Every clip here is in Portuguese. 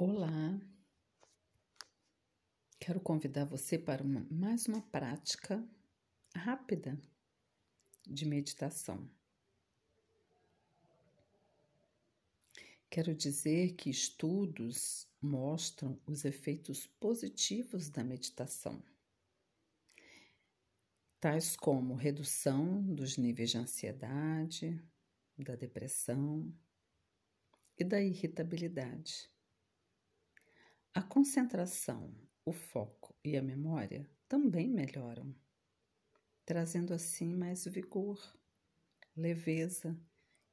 Olá! Quero convidar você para uma, mais uma prática rápida de meditação. Quero dizer que estudos mostram os efeitos positivos da meditação, tais como redução dos níveis de ansiedade, da depressão e da irritabilidade. A concentração, o foco e a memória também melhoram, trazendo assim mais vigor, leveza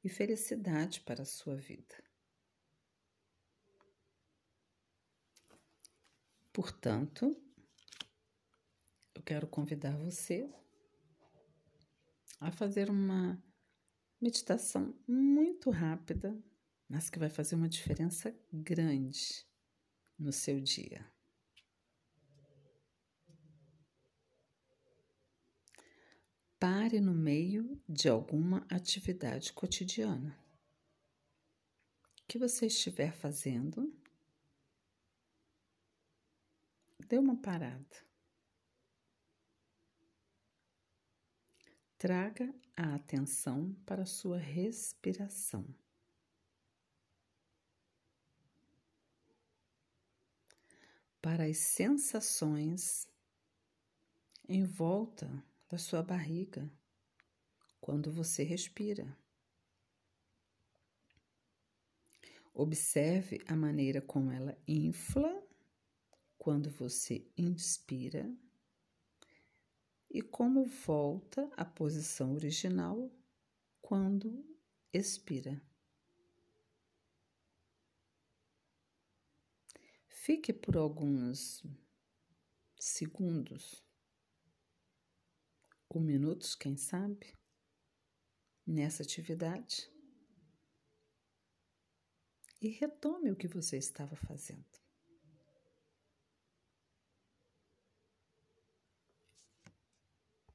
e felicidade para a sua vida. Portanto, eu quero convidar você a fazer uma meditação muito rápida, mas que vai fazer uma diferença grande no seu dia. Pare no meio de alguma atividade cotidiana que você estiver fazendo. Dê uma parada. Traga a atenção para a sua respiração. Para as sensações em volta da sua barriga quando você respira. Observe a maneira como ela infla quando você inspira e como volta à posição original quando expira. Fique por alguns segundos ou minutos, quem sabe, nessa atividade e retome o que você estava fazendo.